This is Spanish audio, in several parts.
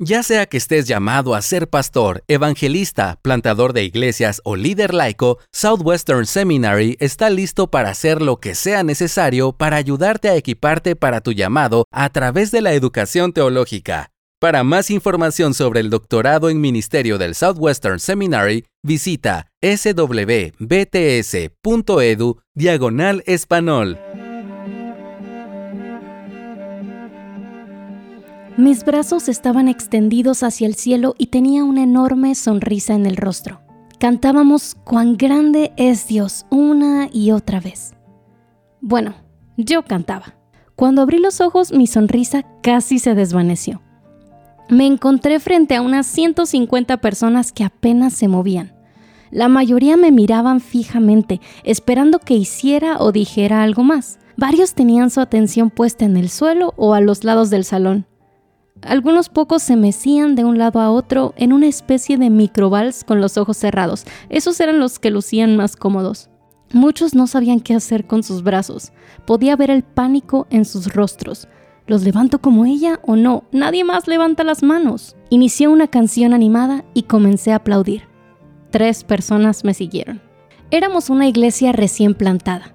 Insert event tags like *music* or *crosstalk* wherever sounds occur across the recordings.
Ya sea que estés llamado a ser pastor, evangelista, plantador de iglesias o líder laico, Southwestern Seminary está listo para hacer lo que sea necesario para ayudarte a equiparte para tu llamado a través de la educación teológica. Para más información sobre el doctorado en ministerio del Southwestern Seminary, visita swbts.edu diagonal español. Mis brazos estaban extendidos hacia el cielo y tenía una enorme sonrisa en el rostro. Cantábamos cuán grande es Dios una y otra vez. Bueno, yo cantaba. Cuando abrí los ojos mi sonrisa casi se desvaneció. Me encontré frente a unas 150 personas que apenas se movían. La mayoría me miraban fijamente, esperando que hiciera o dijera algo más. Varios tenían su atención puesta en el suelo o a los lados del salón. Algunos pocos se mecían de un lado a otro en una especie de microvals con los ojos cerrados. Esos eran los que lucían más cómodos. Muchos no sabían qué hacer con sus brazos. Podía ver el pánico en sus rostros. ¿Los levanto como ella o no? Nadie más levanta las manos. Inicié una canción animada y comencé a aplaudir. Tres personas me siguieron. Éramos una iglesia recién plantada.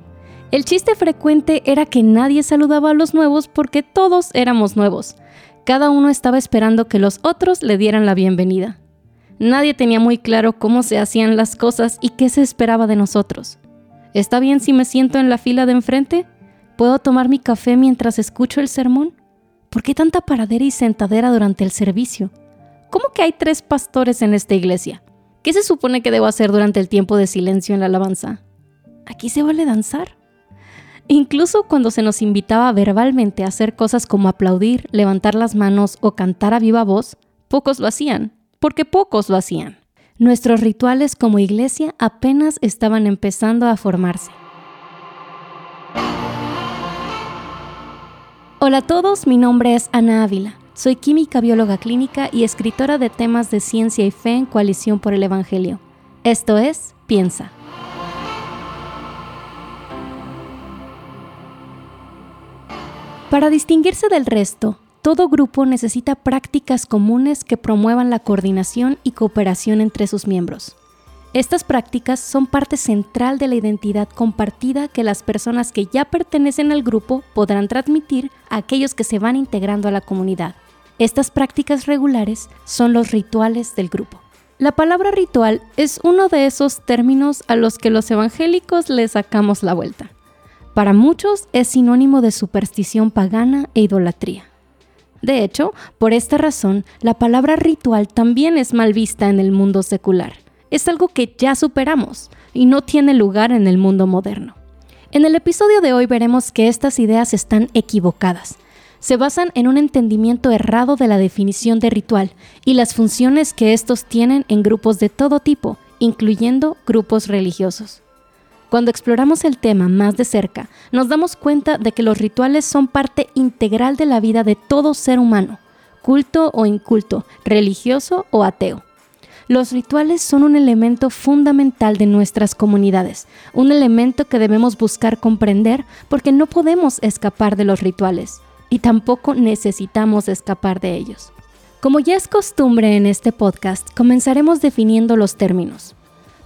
El chiste frecuente era que nadie saludaba a los nuevos porque todos éramos nuevos. Cada uno estaba esperando que los otros le dieran la bienvenida. Nadie tenía muy claro cómo se hacían las cosas y qué se esperaba de nosotros. ¿Está bien si me siento en la fila de enfrente? ¿Puedo tomar mi café mientras escucho el sermón? ¿Por qué tanta paradera y sentadera durante el servicio? ¿Cómo que hay tres pastores en esta iglesia? ¿Qué se supone que debo hacer durante el tiempo de silencio en la alabanza? ¿Aquí se vale danzar? Incluso cuando se nos invitaba verbalmente a hacer cosas como aplaudir, levantar las manos o cantar a viva voz, pocos lo hacían, porque pocos lo hacían. Nuestros rituales como iglesia apenas estaban empezando a formarse. Hola a todos, mi nombre es Ana Ávila. Soy química bióloga clínica y escritora de temas de ciencia y fe en Coalición por el Evangelio. Esto es Piensa. Para distinguirse del resto, todo grupo necesita prácticas comunes que promuevan la coordinación y cooperación entre sus miembros. Estas prácticas son parte central de la identidad compartida que las personas que ya pertenecen al grupo podrán transmitir a aquellos que se van integrando a la comunidad. Estas prácticas regulares son los rituales del grupo. La palabra ritual es uno de esos términos a los que los evangélicos le sacamos la vuelta. Para muchos es sinónimo de superstición pagana e idolatría. De hecho, por esta razón, la palabra ritual también es mal vista en el mundo secular. Es algo que ya superamos y no tiene lugar en el mundo moderno. En el episodio de hoy veremos que estas ideas están equivocadas. Se basan en un entendimiento errado de la definición de ritual y las funciones que estos tienen en grupos de todo tipo, incluyendo grupos religiosos. Cuando exploramos el tema más de cerca, nos damos cuenta de que los rituales son parte integral de la vida de todo ser humano, culto o inculto, religioso o ateo. Los rituales son un elemento fundamental de nuestras comunidades, un elemento que debemos buscar comprender porque no podemos escapar de los rituales y tampoco necesitamos escapar de ellos. Como ya es costumbre en este podcast, comenzaremos definiendo los términos.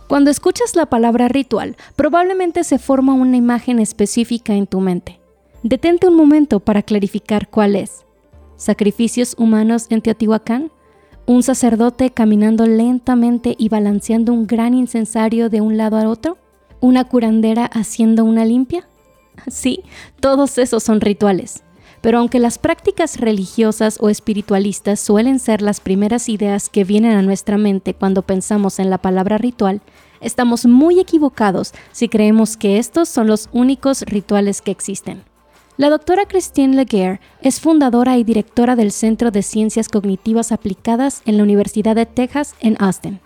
Cuando escuchas la palabra ritual, probablemente se forma una imagen específica en tu mente. Detente un momento para clarificar cuál es. ¿Sacrificios humanos en Teotihuacán? ¿Un sacerdote caminando lentamente y balanceando un gran incensario de un lado a otro? ¿Una curandera haciendo una limpia? Sí, todos esos son rituales. Pero aunque las prácticas religiosas o espiritualistas suelen ser las primeras ideas que vienen a nuestra mente cuando pensamos en la palabra ritual, estamos muy equivocados si creemos que estos son los únicos rituales que existen. La doctora Christine Laguerre es fundadora y directora del Centro de Ciencias Cognitivas Aplicadas en la Universidad de Texas en Austin.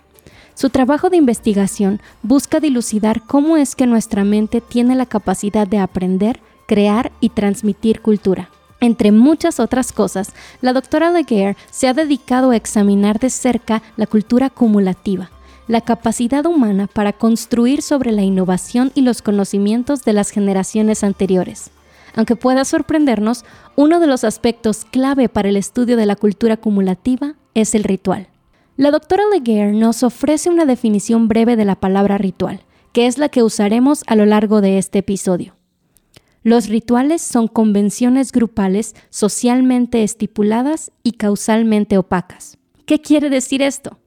Su trabajo de investigación busca dilucidar cómo es que nuestra mente tiene la capacidad de aprender, crear y transmitir cultura. Entre muchas otras cosas, la doctora Laguerre se ha dedicado a examinar de cerca la cultura acumulativa, la capacidad humana para construir sobre la innovación y los conocimientos de las generaciones anteriores. Aunque pueda sorprendernos, Uno de los aspectos clave para el estudio de la cultura acumulativa es el ritual. La doctora Leguer nos ofrece una definición breve de la palabra ritual, que es la que usaremos a lo largo de este episodio. Los rituales son convenciones grupales socialmente estipuladas y causalmente opacas. ¿Qué quiere decir esto?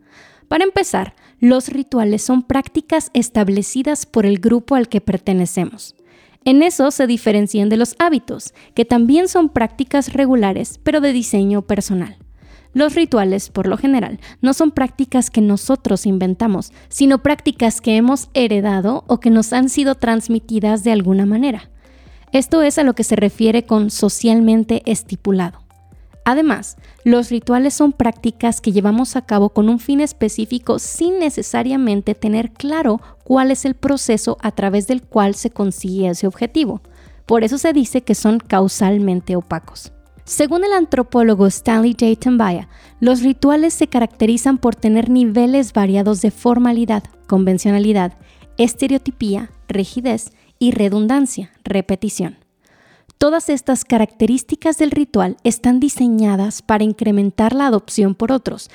Para empezar, los rituales son prácticas establecidas por el grupo al que pertenecemos. En eso se diferencian de los hábitos, que también son prácticas regulares, pero de diseño personal. Los rituales, por lo general, no son prácticas que nosotros inventamos, sino prácticas que hemos heredado o que nos han sido transmitidas de alguna manera. Esto es a lo que se refiere con socialmente estipulado. Además, los rituales son prácticas que llevamos a cabo con un fin específico sin necesariamente tener claro cuál es el proceso a través del cual se consigue ese objetivo. Por eso se dice que son causalmente opacos. Según el antropólogo Stanley J. Tambaya, los rituales se caracterizan por tener niveles variados de formalidad, convencionalidad, estereotipía, rigidez y redundancia, repetición. Todas estas características del ritual están diseñadas para incrementar la adopción por otros.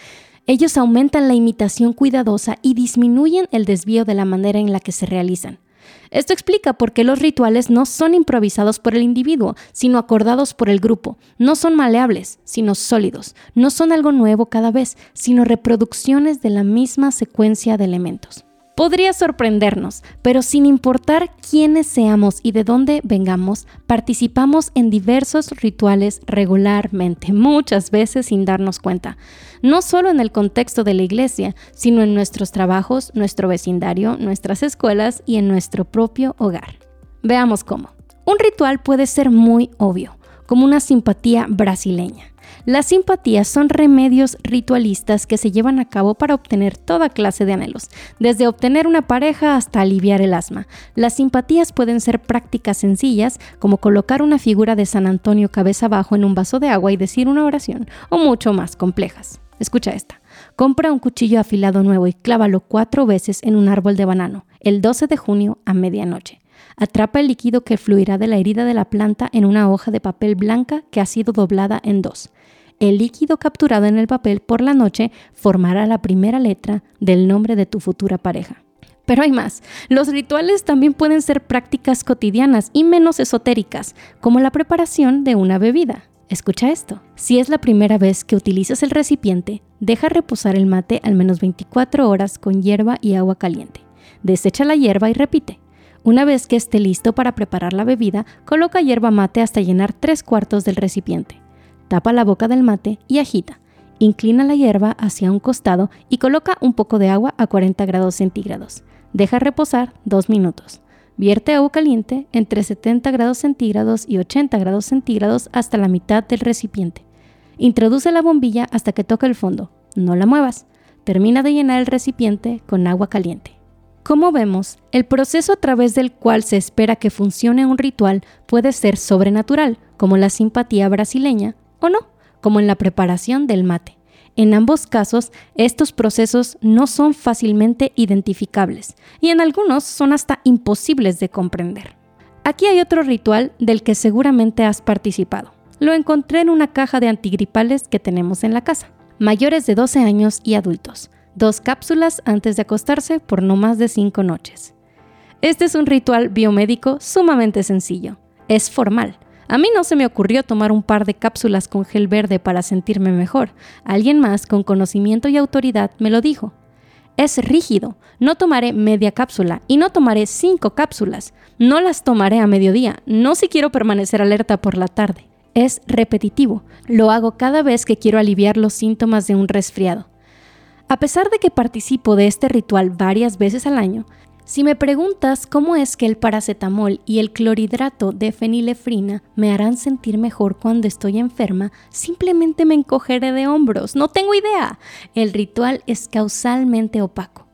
Ellos aumentan la imitación cuidadosa y disminuyen el desvío de la manera en la que se realizan. Esto explica por qué los rituales no son improvisados por el individuo, sino acordados por el grupo. No son maleables, sino sólidos. No son algo nuevo cada vez, sino reproducciones de la misma secuencia de elementos podría sorprendernos, pero sin importar quiénes seamos y de dónde vengamos, participamos en diversos rituales regularmente, muchas veces sin darnos cuenta, no solo en el contexto de la iglesia, sino en nuestros trabajos, nuestro vecindario, nuestras escuelas y en nuestro propio hogar. Veamos cómo. Un ritual puede ser muy obvio, como una simpatía brasileña. Las simpatías son remedios ritualistas que se llevan a cabo para obtener toda clase de anhelos, desde obtener una pareja hasta aliviar el asma. Las simpatías pueden ser prácticas sencillas, como colocar una figura de San Antonio cabeza abajo en un vaso de agua y decir una oración, o mucho más complejas. Escucha esta. Compra un cuchillo afilado nuevo y clávalo cuatro veces en un árbol de banano, el 12 de junio a medianoche. Atrapa el líquido que fluirá de la herida de la planta en una hoja de papel blanca que ha sido doblada en dos. El líquido capturado en el papel por la noche formará la primera letra del nombre de tu futura pareja. Pero hay más. Los rituales también pueden ser prácticas cotidianas y menos esotéricas, como la preparación de una bebida. Escucha esto. Si es la primera vez que utilizas el recipiente, deja reposar el mate al menos 24 horas con hierba y agua caliente. Desecha la hierba y repite. Una vez que esté listo para preparar la bebida, coloca hierba mate hasta llenar tres cuartos del recipiente. Tapa la boca del mate y agita. Inclina la hierba hacia un costado y coloca un poco de agua a 40 grados centígrados. Deja reposar 2 minutos. Vierte agua caliente entre 70 grados centígrados y 80 grados centígrados hasta la mitad del recipiente. Introduce la bombilla hasta que toque el fondo. No la muevas. Termina de llenar el recipiente con agua caliente. Como vemos, el proceso a través del cual se espera que funcione un ritual puede ser sobrenatural, como la simpatía brasileña, o no, como en la preparación del mate. En ambos casos, estos procesos no son fácilmente identificables y en algunos son hasta imposibles de comprender. Aquí hay otro ritual del que seguramente has participado. Lo encontré en una caja de antigripales que tenemos en la casa. Mayores de 12 años y adultos. Dos cápsulas antes de acostarse por no más de 5 noches. Este es un ritual biomédico sumamente sencillo. Es formal a mí no se me ocurrió tomar un par de cápsulas con gel verde para sentirme mejor. Alguien más con conocimiento y autoridad me lo dijo. Es rígido. No tomaré media cápsula y no tomaré cinco cápsulas. No las tomaré a mediodía, no si quiero permanecer alerta por la tarde. Es repetitivo. Lo hago cada vez que quiero aliviar los síntomas de un resfriado. A pesar de que participo de este ritual varias veces al año, si me preguntas cómo es que el paracetamol y el clorhidrato de fenilefrina me harán sentir mejor cuando estoy enferma, simplemente me encogeré de hombros. No tengo idea. El ritual es causalmente opaco.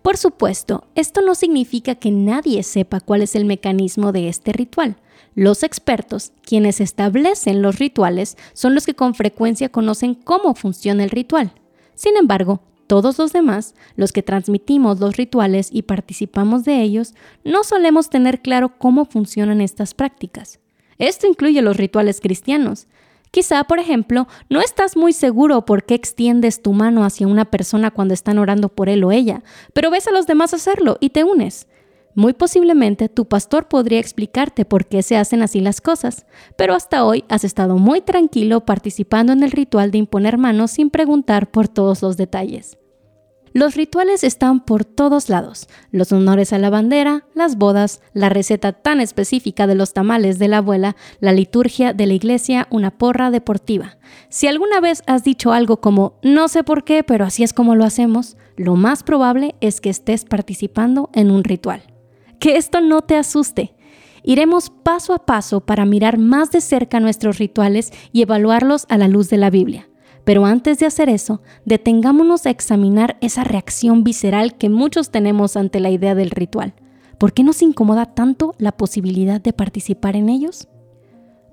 Por supuesto, esto no significa que nadie sepa cuál es el mecanismo de este ritual. Los expertos, quienes establecen los rituales, son los que con frecuencia conocen cómo funciona el ritual. Sin embargo, todos los demás, los que transmitimos los rituales y participamos de ellos, no solemos tener claro cómo funcionan estas prácticas. Esto incluye los rituales cristianos. Quizá, por ejemplo, no estás muy seguro por qué extiendes tu mano hacia una persona cuando están orando por él o ella, pero ves a los demás hacerlo y te unes. Muy posiblemente tu pastor podría explicarte por qué se hacen así las cosas, pero hasta hoy has estado muy tranquilo participando en el ritual de imponer manos sin preguntar por todos los detalles. Los rituales están por todos lados. Los honores a la bandera, las bodas, la receta tan específica de los tamales de la abuela, la liturgia de la iglesia, una porra deportiva. Si alguna vez has dicho algo como no sé por qué, pero así es como lo hacemos, lo más probable es que estés participando en un ritual. Que esto no te asuste. Iremos paso a paso para mirar más de cerca nuestros rituales y evaluarlos a la luz de la Biblia. Pero antes de hacer eso, detengámonos a examinar esa reacción visceral que muchos tenemos ante la idea del ritual. ¿Por qué nos incomoda tanto la posibilidad de participar en ellos?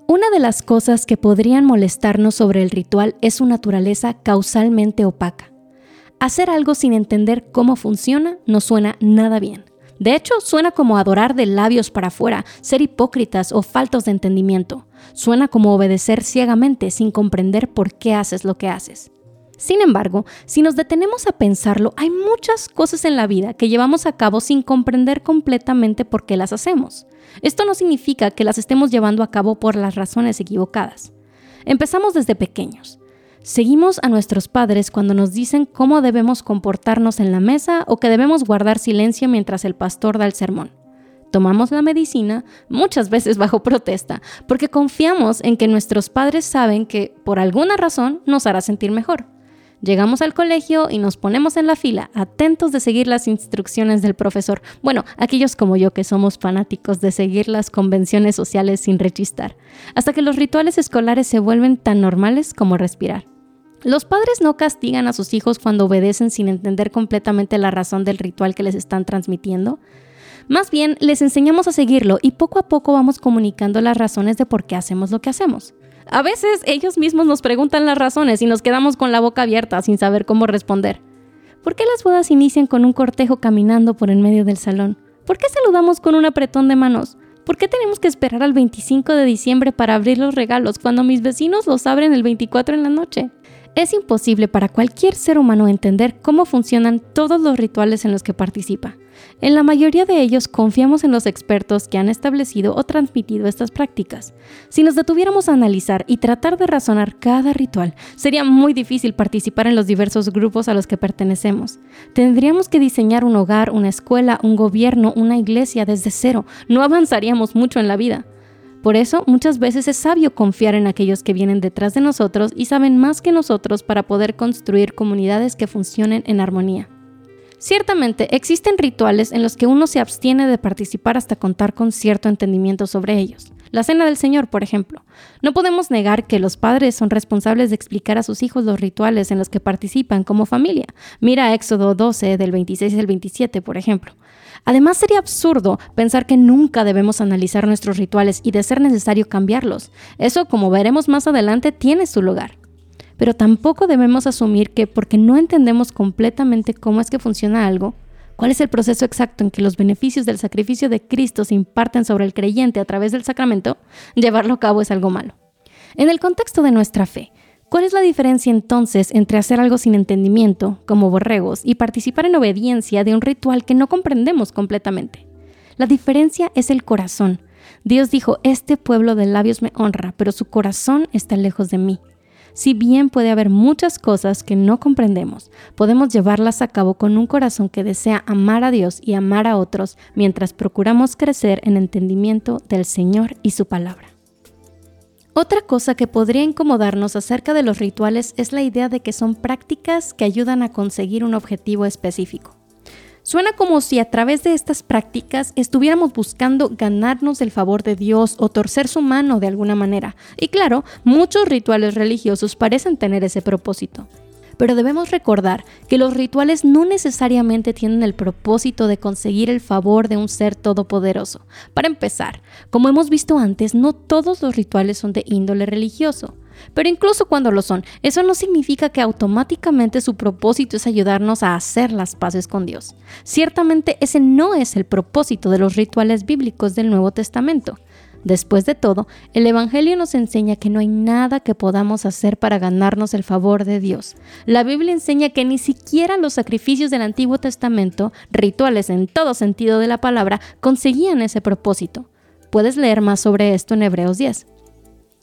Una de las cosas que podrían molestarnos sobre el ritual es su naturaleza causalmente opaca. Hacer algo sin entender cómo funciona no suena nada bien. De hecho, suena como adorar de labios para afuera, ser hipócritas o faltos de entendimiento. Suena como obedecer ciegamente sin comprender por qué haces lo que haces. Sin embargo, si nos detenemos a pensarlo, hay muchas cosas en la vida que llevamos a cabo sin comprender completamente por qué las hacemos. Esto no significa que las estemos llevando a cabo por las razones equivocadas. Empezamos desde pequeños. Seguimos a nuestros padres cuando nos dicen cómo debemos comportarnos en la mesa o que debemos guardar silencio mientras el pastor da el sermón. Tomamos la medicina, muchas *laughs* veces bajo protesta, porque confiamos en que nuestros padres saben que, por alguna razón, nos hará sentir mejor. Llegamos al colegio y nos ponemos en la fila, atentos de seguir las instrucciones del profesor. Bueno, aquellos como yo que somos fanáticos de seguir las convenciones sociales sin rechistar, hasta que los rituales escolares se vuelven tan normales como respirar. Los padres no castigan a sus hijos cuando obedecen sin entender completamente la razón del ritual que les están transmitiendo. Más bien, les enseñamos a seguirlo y poco a poco vamos comunicando las razones de por qué hacemos lo que hacemos. A veces ellos mismos nos preguntan las razones y nos quedamos con la boca abierta sin saber cómo responder. ¿Por qué las bodas inician con un cortejo caminando por en medio del salón? ¿Por qué saludamos con un apretón de manos? ¿Por qué tenemos que esperar al 25 de diciembre para abrir los regalos cuando mis vecinos los abren el 24 en la noche? Es imposible para cualquier ser humano entender cómo funcionan todos los rituales en los que participa. En la mayoría de ellos confiamos en los expertos que han establecido o transmitido estas prácticas. Si nos detuviéramos a analizar y tratar de razonar cada ritual, sería muy difícil participar en los diversos grupos a los que pertenecemos. Tendríamos que diseñar un hogar, una escuela, un gobierno, una iglesia desde cero. No avanzaríamos mucho en la vida. Por eso muchas veces es sabio confiar en aquellos que vienen detrás de nosotros y saben más que nosotros para poder construir comunidades que funcionen en armonía. Ciertamente existen rituales en los que uno se abstiene de participar hasta contar con cierto entendimiento sobre ellos. La Cena del Señor, por ejemplo. No podemos negar que los padres son responsables de explicar a sus hijos los rituales en los que participan como familia. Mira Éxodo 12 del 26 al 27, por ejemplo. Además, sería absurdo pensar que nunca debemos analizar nuestros rituales y de ser necesario cambiarlos. Eso, como veremos más adelante, tiene su lugar. Pero tampoco debemos asumir que porque no entendemos completamente cómo es que funciona algo, cuál es el proceso exacto en que los beneficios del sacrificio de Cristo se imparten sobre el creyente a través del sacramento, llevarlo a cabo es algo malo. En el contexto de nuestra fe, ¿Cuál es la diferencia entonces entre hacer algo sin entendimiento, como borregos, y participar en obediencia de un ritual que no comprendemos completamente? La diferencia es el corazón. Dios dijo, este pueblo de labios me honra, pero su corazón está lejos de mí. Si bien puede haber muchas cosas que no comprendemos, podemos llevarlas a cabo con un corazón que desea amar a Dios y amar a otros mientras procuramos crecer en entendimiento del Señor y su palabra. Otra cosa que podría incomodarnos acerca de los rituales es la idea de que son prácticas que ayudan a conseguir un objetivo específico. Suena como si a través de estas prácticas estuviéramos buscando ganarnos el favor de Dios o torcer su mano de alguna manera. Y claro, muchos rituales religiosos parecen tener ese propósito. Pero debemos recordar que los rituales no necesariamente tienen el propósito de conseguir el favor de un ser todopoderoso. Para empezar, como hemos visto antes, no todos los rituales son de índole religioso. Pero incluso cuando lo son, eso no significa que automáticamente su propósito es ayudarnos a hacer las paces con Dios. Ciertamente ese no es el propósito de los rituales bíblicos del Nuevo Testamento. Después de todo, el Evangelio nos enseña que no hay nada que podamos hacer para ganarnos el favor de Dios. La Biblia enseña que ni siquiera los sacrificios del Antiguo Testamento, rituales en todo sentido de la palabra, conseguían ese propósito. Puedes leer más sobre esto en Hebreos 10.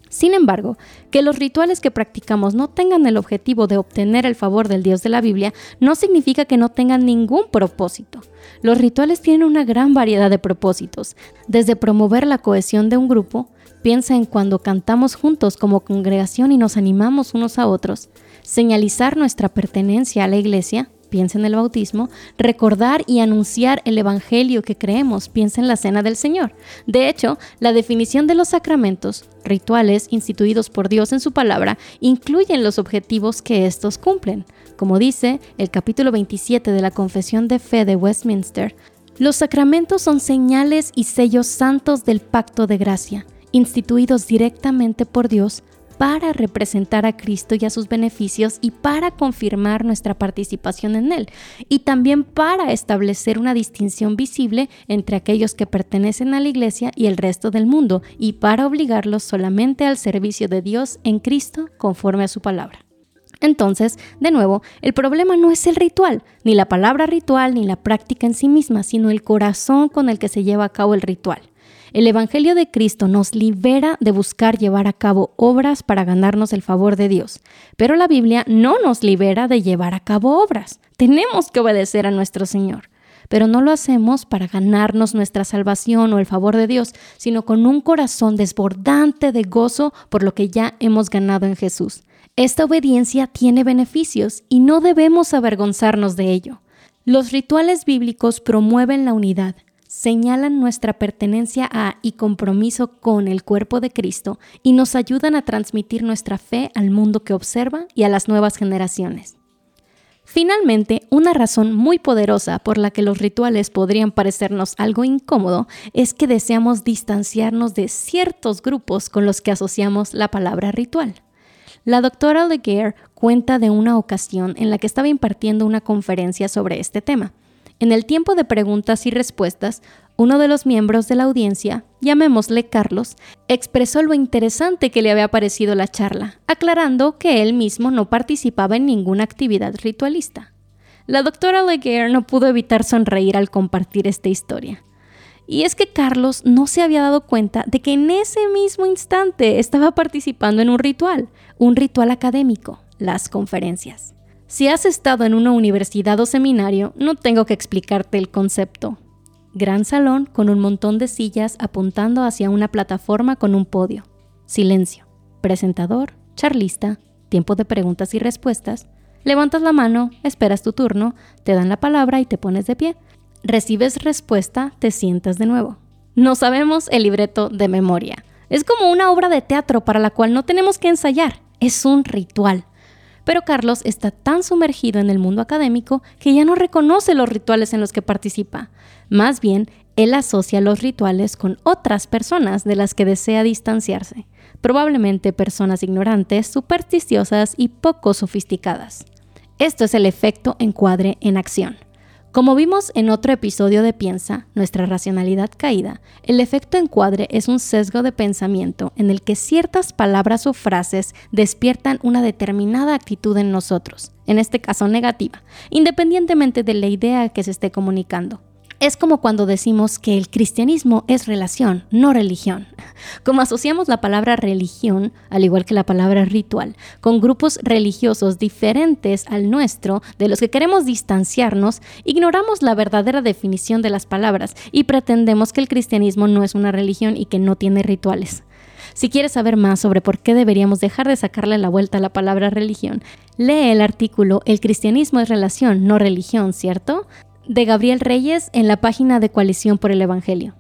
Sin embargo, que los rituales que practicamos no tengan el objetivo de obtener el favor del Dios de la Biblia no significa que no tengan ningún propósito. Los rituales tienen una gran variedad de propósitos, desde promover la cohesión de un grupo, piensa en cuando cantamos juntos como congregación y nos animamos unos a otros, señalizar nuestra pertenencia a la iglesia, piensa en el bautismo, recordar y anunciar el Evangelio que creemos, piensa en la cena del Señor. De hecho, la definición de los sacramentos, rituales instituidos por Dios en su palabra, incluyen los objetivos que estos cumplen. Como dice el capítulo 27 de la Confesión de Fe de Westminster, los sacramentos son señales y sellos santos del pacto de gracia, instituidos directamente por Dios para representar a Cristo y a sus beneficios y para confirmar nuestra participación en Él, y también para establecer una distinción visible entre aquellos que pertenecen a la Iglesia y el resto del mundo, y para obligarlos solamente al servicio de Dios en Cristo conforme a su palabra. Entonces, de nuevo, el problema no es el ritual, ni la palabra ritual, ni la práctica en sí misma, sino el corazón con el que se lleva a cabo el ritual. El Evangelio de Cristo nos libera de buscar llevar a cabo obras para ganarnos el favor de Dios, pero la Biblia no nos libera de llevar a cabo obras. Tenemos que obedecer a nuestro Señor, pero no lo hacemos para ganarnos nuestra salvación o el favor de Dios, sino con un corazón desbordante de gozo por lo que ya hemos ganado en Jesús. Esta obediencia tiene beneficios y no debemos avergonzarnos de ello. Los rituales bíblicos promueven la unidad, señalan nuestra pertenencia a y compromiso con el cuerpo de Cristo y nos ayudan a transmitir nuestra fe al mundo que observa y a las nuevas generaciones. Finalmente, una razón muy poderosa por la que los rituales podrían parecernos algo incómodo es que deseamos distanciarnos de ciertos grupos con los que asociamos la palabra ritual. La doctora Leguer cuenta de una ocasión en la que estaba impartiendo una conferencia sobre este tema. En el tiempo de preguntas y respuestas, uno de los miembros de la audiencia, llamémosle Carlos, expresó lo interesante que le había parecido la charla, aclarando que él mismo no participaba en ninguna actividad ritualista. La doctora Leguer no pudo evitar sonreír al compartir esta historia. Y es que Carlos no se había dado cuenta de que en ese mismo instante estaba participando en un ritual, un ritual académico, las conferencias. Si has estado en una universidad o seminario, no tengo que explicarte el concepto. Gran salón con un montón de sillas apuntando hacia una plataforma con un podio. Silencio. Presentador, charlista, tiempo de preguntas y respuestas. Levantas la mano, esperas tu turno, te dan la palabra y te pones de pie. Recibes respuesta, te sientas de nuevo. No sabemos el libreto de memoria. Es como una obra de teatro para la cual no tenemos que ensayar. Es un ritual. Pero Carlos está tan sumergido en el mundo académico que ya no reconoce los rituales en los que participa. Más bien, él asocia los rituales con otras personas de las que desea distanciarse, probablemente personas ignorantes, supersticiosas y poco sofisticadas. Esto es el efecto encuadre en acción. Como vimos en otro episodio de Piensa, nuestra racionalidad caída, el efecto encuadre es un sesgo de pensamiento en el que ciertas palabras o frases despiertan una determinada actitud en nosotros, en este caso negativa, independientemente de la idea que se esté comunicando. Es como cuando decimos que el cristianismo es relación, no religión. *laughs* Como asociamos la palabra religión, al igual que la palabra ritual, con grupos religiosos diferentes al nuestro, de los que queremos distanciarnos, ignoramos la verdadera definición de las palabras y pretendemos que el cristianismo no es una religión y que no tiene rituales. Si quieres saber más sobre por qué deberíamos dejar de sacarle la vuelta a la palabra religión, lee el artículo El cristianismo es relación, no religión, ¿cierto? De Gabriel Reyes en la página de Coalición por el Evangelio.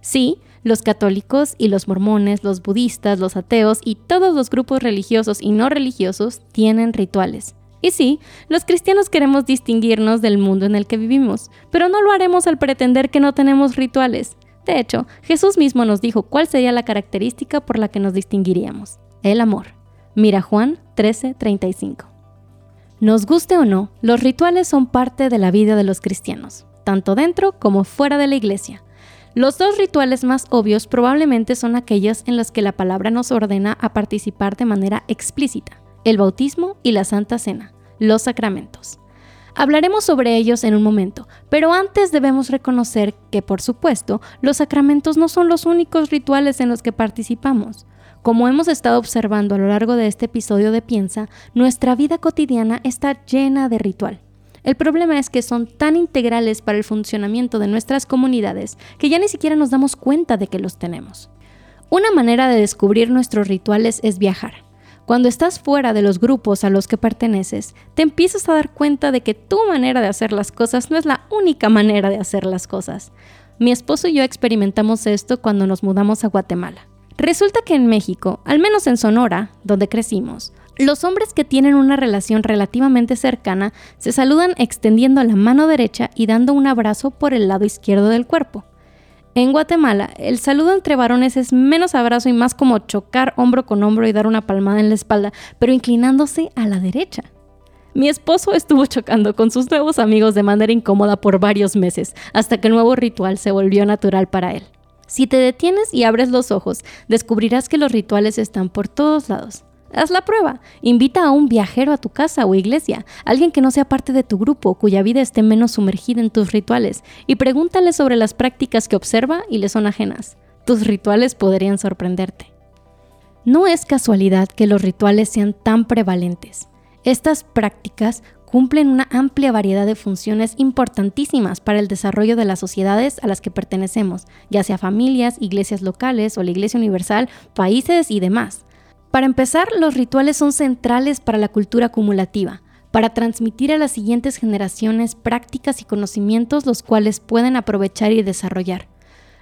Sí, los católicos y los mormones, los budistas, los ateos y todos los grupos religiosos y no religiosos tienen rituales. Y sí, los cristianos queremos distinguirnos del mundo en el que vivimos, pero no lo haremos al pretender que no tenemos rituales. De hecho, Jesús mismo nos dijo cuál sería la característica por la que nos distinguiríamos. El amor. Mira Juan 13:35. Nos guste o no, los rituales son parte de la vida de los cristianos, tanto dentro como fuera de la iglesia. Los dos rituales más obvios probablemente son aquellos en los que la palabra nos ordena a participar de manera explícita, el bautismo y la Santa Cena, los sacramentos. Hablaremos sobre ellos en un momento, pero antes debemos reconocer que, por supuesto, los sacramentos no son los únicos rituales en los que participamos. Como hemos estado observando a lo largo de este episodio de Piensa, nuestra vida cotidiana está llena de ritual. El problema es que son tan integrales para el funcionamiento de nuestras comunidades que ya ni siquiera nos damos cuenta de que los tenemos. Una manera de descubrir nuestros rituales es viajar. Cuando estás fuera de los grupos a los que perteneces, te empiezas a dar cuenta de que tu manera de hacer las cosas no es la única manera de hacer las cosas. Mi esposo y yo experimentamos esto cuando nos mudamos a Guatemala. Resulta que en México, al menos en Sonora, donde crecimos, los hombres que tienen una relación relativamente cercana se saludan extendiendo la mano derecha y dando un abrazo por el lado izquierdo del cuerpo. En Guatemala, el saludo entre varones es menos abrazo y más como chocar hombro con hombro y dar una palmada en la espalda, pero inclinándose a la derecha. Mi esposo estuvo chocando con sus nuevos amigos de manera incómoda por varios meses, hasta que el nuevo ritual se volvió natural para él. Si te detienes y abres los ojos, descubrirás que los rituales están por todos lados. Haz la prueba. Invita a un viajero a tu casa o iglesia, alguien que no sea parte de tu grupo, cuya vida esté menos sumergida en tus rituales, y pregúntale sobre las prácticas que observa y le son ajenas. Tus rituales podrían sorprenderte. No es casualidad que los rituales sean tan prevalentes. Estas prácticas cumplen una amplia variedad de funciones importantísimas para el desarrollo de las sociedades a las que pertenecemos, ya sea familias, iglesias locales o la Iglesia Universal, países y demás. Para empezar, los rituales son centrales para la cultura acumulativa, para transmitir a las siguientes generaciones prácticas y conocimientos los cuales pueden aprovechar y desarrollar.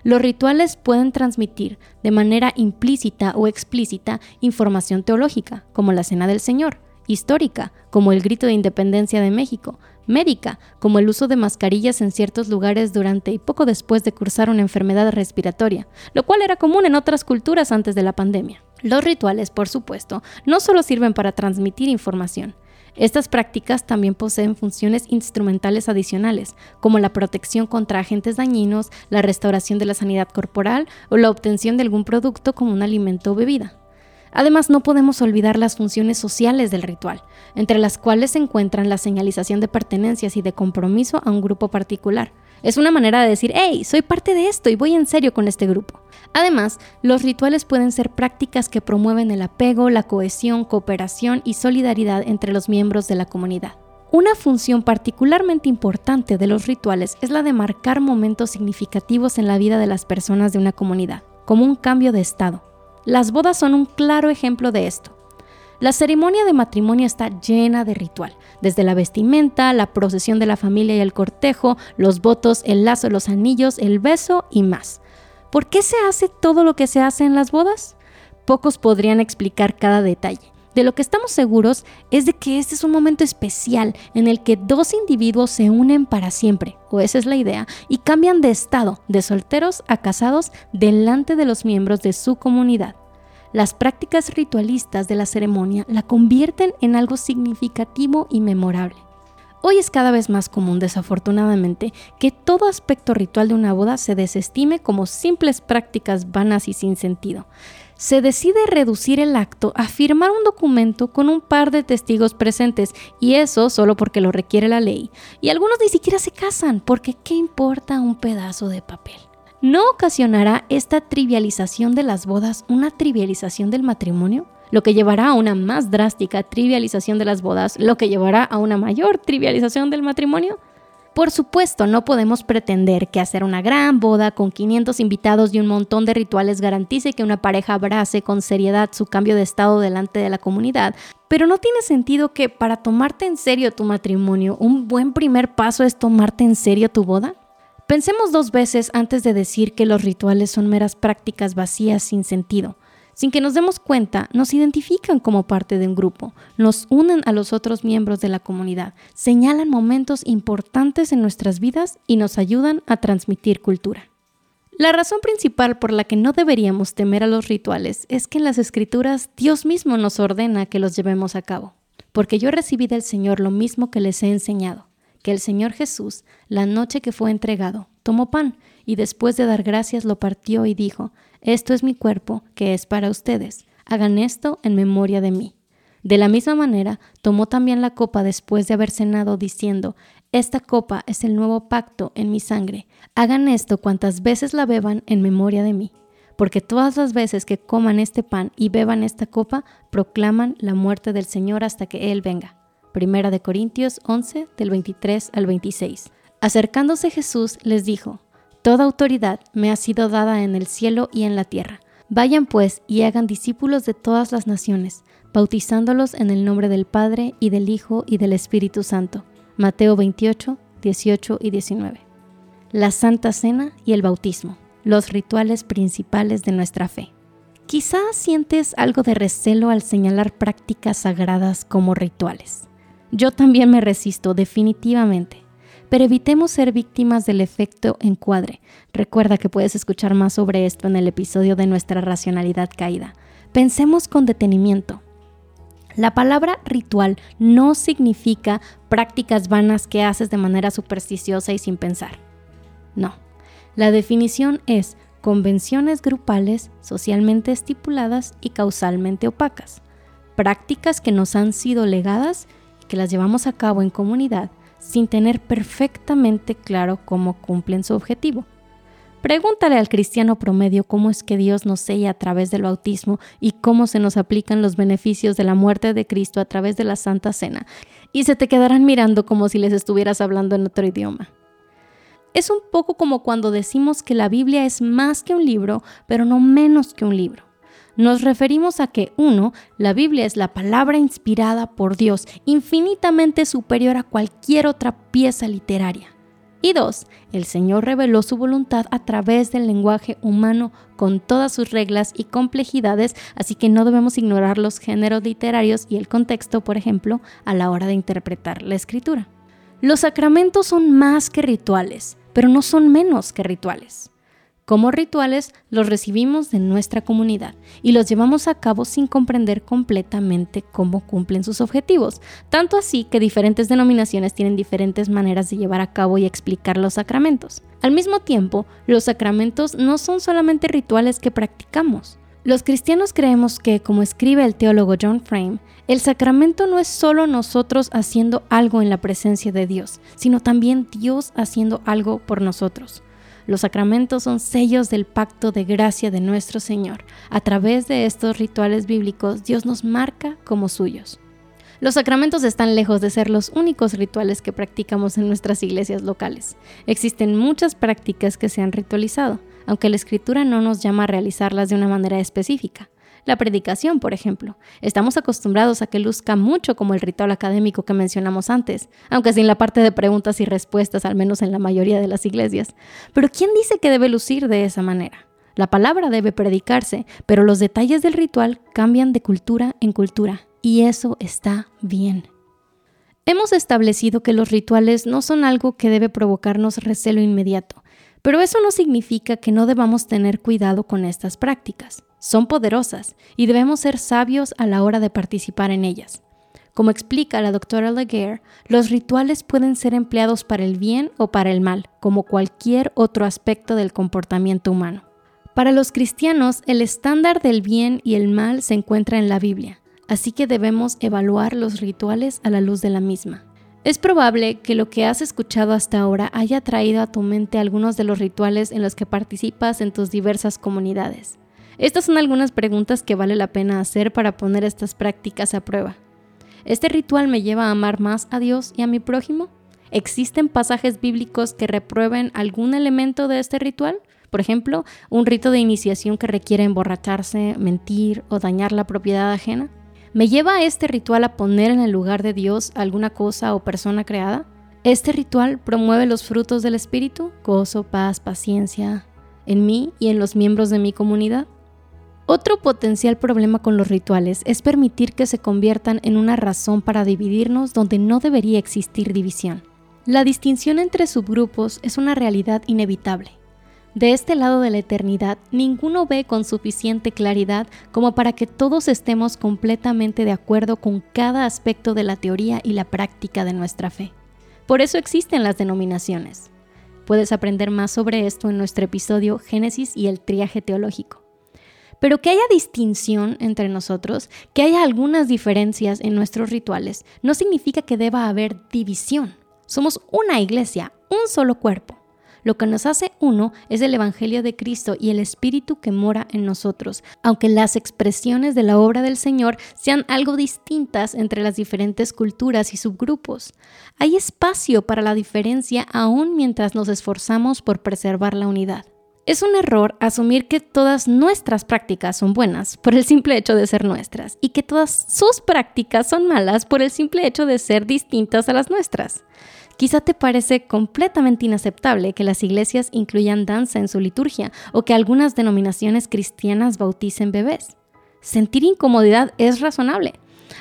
Los rituales pueden transmitir de manera implícita o explícita información teológica, como la Cena del Señor, histórica, como el Grito de Independencia de México, médica, como el uso de mascarillas en ciertos lugares durante y poco después de cursar una enfermedad respiratoria, lo cual era común en otras culturas antes de la pandemia. Los rituales, por supuesto, no solo sirven para transmitir información. Estas prácticas también poseen funciones instrumentales adicionales, como la protección contra agentes dañinos, la restauración de la sanidad corporal o la obtención de algún producto como un alimento o bebida. Además, no podemos olvidar las funciones sociales del ritual, entre las cuales se encuentran la señalización de pertenencias y de compromiso a un grupo particular, es una manera de decir, hey, soy parte de esto y voy en serio con este grupo. Además, los rituales pueden ser prácticas que promueven el apego, la cohesión, cooperación y solidaridad entre los miembros de la comunidad. Una función particularmente importante de los rituales es la de marcar momentos significativos en la vida de las personas de una comunidad, como un cambio de estado. Las bodas son un claro ejemplo de esto. La ceremonia de matrimonio está llena de ritual, desde la vestimenta, la procesión de la familia y el cortejo, los votos, el lazo, los anillos, el beso y más. ¿Por qué se hace todo lo que se hace en las bodas? Pocos podrían explicar cada detalle. De lo que estamos seguros es de que este es un momento especial en el que dos individuos se unen para siempre, o esa es la idea, y cambian de estado, de solteros a casados, delante de los miembros de su comunidad las prácticas ritualistas de la ceremonia la convierten en algo significativo y memorable. Hoy es cada vez más común, desafortunadamente, que todo aspecto ritual de una boda se desestime como simples prácticas vanas y sin sentido. Se decide reducir el acto a firmar un documento con un par de testigos presentes, y eso solo porque lo requiere la ley. Y algunos ni siquiera se casan, porque ¿qué importa un pedazo de papel? ¿No ocasionará esta trivialización de las bodas una trivialización del matrimonio? Lo que llevará a una más drástica trivialización de las bodas, lo que llevará a una mayor trivialización del matrimonio. Por supuesto, no podemos pretender que hacer una gran boda con 500 invitados y un montón de rituales garantice que una pareja abrace con seriedad su cambio de estado delante de la comunidad, pero no tiene sentido que para tomarte en serio tu matrimonio, un buen primer paso es tomarte en serio tu boda. Pensemos dos veces antes de decir que los rituales son meras prácticas vacías sin sentido. Sin que nos demos cuenta, nos identifican como parte de un grupo, nos unen a los otros miembros de la comunidad, señalan momentos importantes en nuestras vidas y nos ayudan a transmitir cultura. La razón principal por la que no deberíamos temer a los rituales es que en las escrituras Dios mismo nos ordena que los llevemos a cabo, porque yo recibí del Señor lo mismo que les he enseñado que el Señor Jesús, la noche que fue entregado, tomó pan y después de dar gracias lo partió y dijo, Esto es mi cuerpo, que es para ustedes. Hagan esto en memoria de mí. De la misma manera, tomó también la copa después de haber cenado, diciendo, Esta copa es el nuevo pacto en mi sangre. Hagan esto cuantas veces la beban en memoria de mí. Porque todas las veces que coman este pan y beban esta copa, proclaman la muerte del Señor hasta que Él venga. Primera de Corintios 11, del 23 al 26. Acercándose Jesús les dijo, Toda autoridad me ha sido dada en el cielo y en la tierra. Vayan pues y hagan discípulos de todas las naciones, bautizándolos en el nombre del Padre y del Hijo y del Espíritu Santo. Mateo 28, 18 y 19. La Santa Cena y el bautismo, los rituales principales de nuestra fe. Quizás sientes algo de recelo al señalar prácticas sagradas como rituales. Yo también me resisto definitivamente pero evitemos ser víctimas del efecto encuadre. Recuerda que puedes escuchar más sobre esto en el episodio de nuestra racionalidad caída. Pensemos con detenimiento. La palabra ritual no significa prácticas vanas que haces de manera supersticiosa y sin pensar. No, la definición es convenciones grupales socialmente estipuladas y causalmente opacas. Prácticas que nos han sido legadas y que las llevamos a cabo en comunidad sin tener perfectamente claro cómo cumplen su objetivo. Pregúntale al cristiano promedio cómo es que Dios nos sella a través del bautismo y cómo se nos aplican los beneficios de la muerte de Cristo a través de la Santa Cena, y se te quedarán mirando como si les estuvieras hablando en otro idioma. Es un poco como cuando decimos que la Biblia es más que un libro, pero no menos que un libro nos referimos a que, uno, la Biblia es la palabra inspirada por Dios, infinitamente superior a cualquier otra pieza literaria. Y dos, el Señor reveló su voluntad a través del lenguaje humano con todas sus reglas y complejidades, así que no debemos ignorar los géneros literarios y el contexto, por ejemplo, a la hora de interpretar la escritura. Los sacramentos son más que rituales, pero no son menos que rituales. Como rituales los recibimos de nuestra comunidad y los llevamos a cabo sin comprender completamente cómo cumplen sus objetivos, tanto así que diferentes denominaciones tienen diferentes maneras de llevar a cabo y explicar los sacramentos. Al mismo tiempo, los sacramentos no son solamente rituales que practicamos. Los cristianos creemos que, como escribe el teólogo John Frame, el sacramento no es solo nosotros haciendo algo en la presencia de Dios, sino también Dios haciendo algo por nosotros. Los sacramentos son sellos del pacto de gracia de nuestro Señor. A través de estos rituales bíblicos, Dios nos marca como suyos. Los sacramentos están lejos de ser los únicos rituales que practicamos en nuestras iglesias locales. Existen muchas prácticas que se han ritualizado, aunque la escritura no nos llama a realizarlas de una manera específica. La predicación, por ejemplo. Estamos acostumbrados a que luzca mucho como el ritual académico que mencionamos antes, aunque sin la parte de preguntas y respuestas, al menos en la mayoría de las iglesias. Pero ¿quién dice que debe lucir de esa manera? La palabra debe predicarse, pero los detalles del ritual cambian de cultura en cultura, y eso está bien. Hemos establecido que los rituales no son algo que debe provocarnos recelo inmediato, pero eso no significa que no debamos tener cuidado con estas prácticas son poderosas y debemos ser sabios a la hora de participar en ellas. Como explica la doctora Laguerre, los rituales pueden ser empleados para el bien o para el mal, como cualquier otro aspecto del comportamiento humano. Para los cristianos, el estándar del bien y el mal se encuentra en la Biblia, así que debemos evaluar los rituales a la luz de la misma. Es probable que lo que has escuchado hasta ahora haya traído a tu mente algunos de los rituales en los que participas en tus diversas comunidades. Estas son algunas preguntas que vale la pena hacer para poner estas prácticas a prueba. ¿Este ritual me lleva a amar más a Dios y a mi prójimo? ¿Existen pasajes bíblicos que reprueben algún elemento de este ritual? Por ejemplo, un rito de iniciación que requiere emborracharse, mentir o dañar la propiedad ajena. ¿Me lleva a este ritual a poner en el lugar de Dios alguna cosa o persona creada? ¿Este ritual promueve los frutos del Espíritu? Gozo, paz, paciencia, en mí y en los miembros de mi comunidad. Otro potencial problema con los rituales es permitir que se conviertan en una razón para dividirnos donde no debería existir división. La distinción entre subgrupos es una realidad inevitable. De este lado de la eternidad, ninguno ve con suficiente claridad como para que todos estemos completamente de acuerdo con cada aspecto de la teoría y la práctica de nuestra fe. Por eso existen las denominaciones. Puedes aprender más sobre esto en nuestro episodio Génesis y el triaje teológico. Pero que haya distinción entre nosotros, que haya algunas diferencias en nuestros rituales, no significa que deba haber división. Somos una iglesia, un solo cuerpo. Lo que nos hace uno es el Evangelio de Cristo y el Espíritu que mora en nosotros, aunque las expresiones de la obra del Señor sean algo distintas entre las diferentes culturas y subgrupos. Hay espacio para la diferencia aún mientras nos esforzamos por preservar la unidad. Es un error asumir que todas nuestras prácticas son buenas por el simple hecho de ser nuestras y que todas sus prácticas son malas por el simple hecho de ser distintas a las nuestras. Quizá te parece completamente inaceptable que las iglesias incluyan danza en su liturgia o que algunas denominaciones cristianas bauticen bebés. Sentir incomodidad es razonable.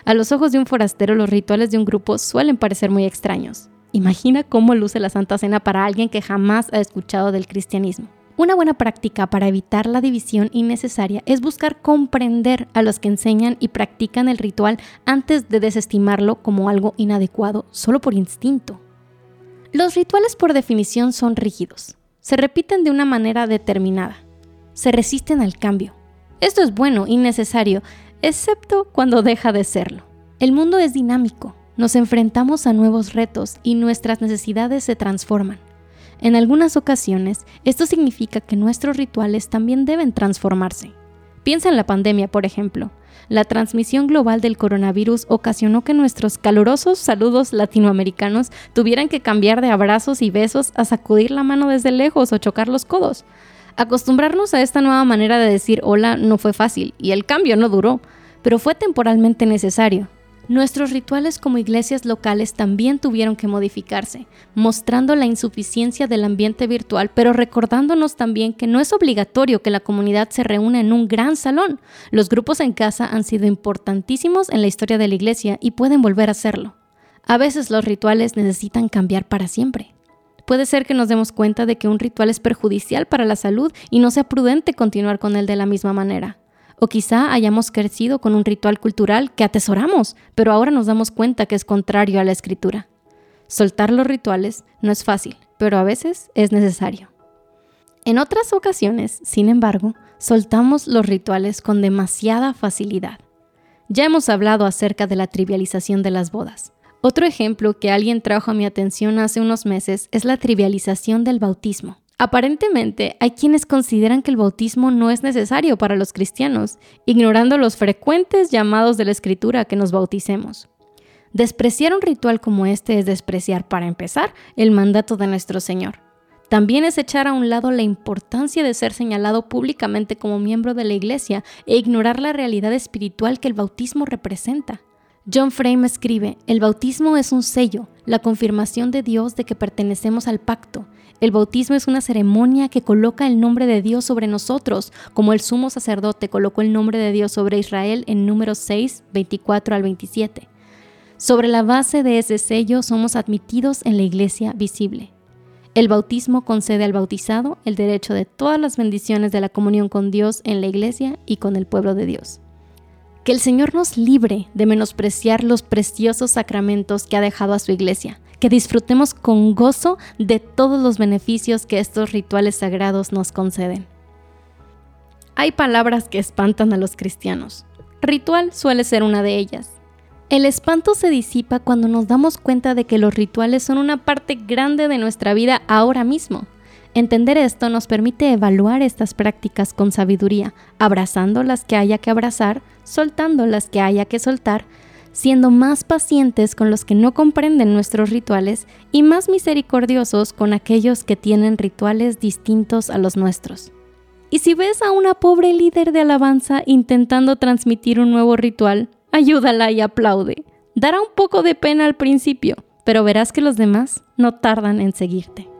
A los ojos de un forastero los rituales de un grupo suelen parecer muy extraños. Imagina cómo luce la Santa Cena para alguien que jamás ha escuchado del cristianismo. Una buena práctica para evitar la división innecesaria es buscar comprender a los que enseñan y practican el ritual antes de desestimarlo como algo inadecuado solo por instinto. Los rituales por definición son rígidos, se repiten de una manera determinada, se resisten al cambio. Esto es bueno y necesario, excepto cuando deja de serlo. El mundo es dinámico, nos enfrentamos a nuevos retos y nuestras necesidades se transforman. En algunas ocasiones, esto significa que nuestros rituales también deben transformarse. Piensa en la pandemia, por ejemplo la transmisión global del coronavirus ocasionó que nuestros calurosos saludos latinoamericanos tuvieran que cambiar de abrazos y besos a sacudir la mano desde lejos o chocar los codos. Acostumbrarnos a esta nueva manera de decir hola no fue fácil y el cambio no duró, pero fue temporalmente necesario. Nuestros rituales como iglesias locales también tuvieron que modificarse, mostrando la insuficiencia del ambiente virtual, pero recordándonos también que no es obligatorio que la comunidad se reúna en un gran salón. Los grupos en casa han sido importantísimos en la historia de la iglesia y pueden volver a serlo. A veces los rituales necesitan cambiar para siempre. Puede ser que nos demos cuenta de que un ritual es perjudicial para la salud y no sea prudente continuar con él de la misma manera. O quizá hayamos crecido con un ritual cultural que atesoramos, pero ahora nos damos cuenta que es contrario a la escritura. Soltar los rituales no es fácil, pero a veces es necesario. En otras ocasiones, sin embargo, soltamos los rituales con demasiada facilidad. Ya hemos hablado acerca de la trivialización de las bodas. Otro ejemplo que alguien trajo a mi atención hace unos meses es la trivialización del bautismo. Aparentemente, hay quienes consideran que el bautismo no es necesario para los cristianos, ignorando los frecuentes llamados de la Escritura que nos bauticemos. Despreciar un ritual como este es despreciar, para empezar, el mandato de nuestro Señor. También es echar a un lado la importancia de ser señalado públicamente como miembro de la Iglesia e ignorar la realidad espiritual que el bautismo representa. John Frame escribe, el bautismo es un sello, la confirmación de Dios de que pertenecemos al pacto, el bautismo es una ceremonia que coloca el nombre de Dios sobre nosotros, como el sumo sacerdote colocó el nombre de Dios sobre Israel en números 6, 24 al 27. Sobre la base de ese sello somos admitidos en la iglesia visible. El bautismo concede al bautizado el derecho de todas las bendiciones de la comunión con Dios en la iglesia y con el pueblo de Dios. Que el Señor nos libre de menospreciar los preciosos sacramentos que ha dejado a su iglesia que disfrutemos con gozo de todos los beneficios que estos rituales sagrados nos conceden. Hay palabras que espantan a los cristianos. Ritual suele ser una de ellas. El espanto se disipa cuando nos damos cuenta de que los rituales son una parte grande de nuestra vida ahora mismo. Entender esto nos permite evaluar estas prácticas con sabiduría, abrazando las que haya que abrazar, soltando las que haya que soltar, siendo más pacientes con los que no comprenden nuestros rituales y más misericordiosos con aquellos que tienen rituales distintos a los nuestros. Y si ves a una pobre líder de alabanza intentando transmitir un nuevo ritual, ayúdala y aplaude. Dará un poco de pena al principio, pero verás que los demás no tardan en seguirte.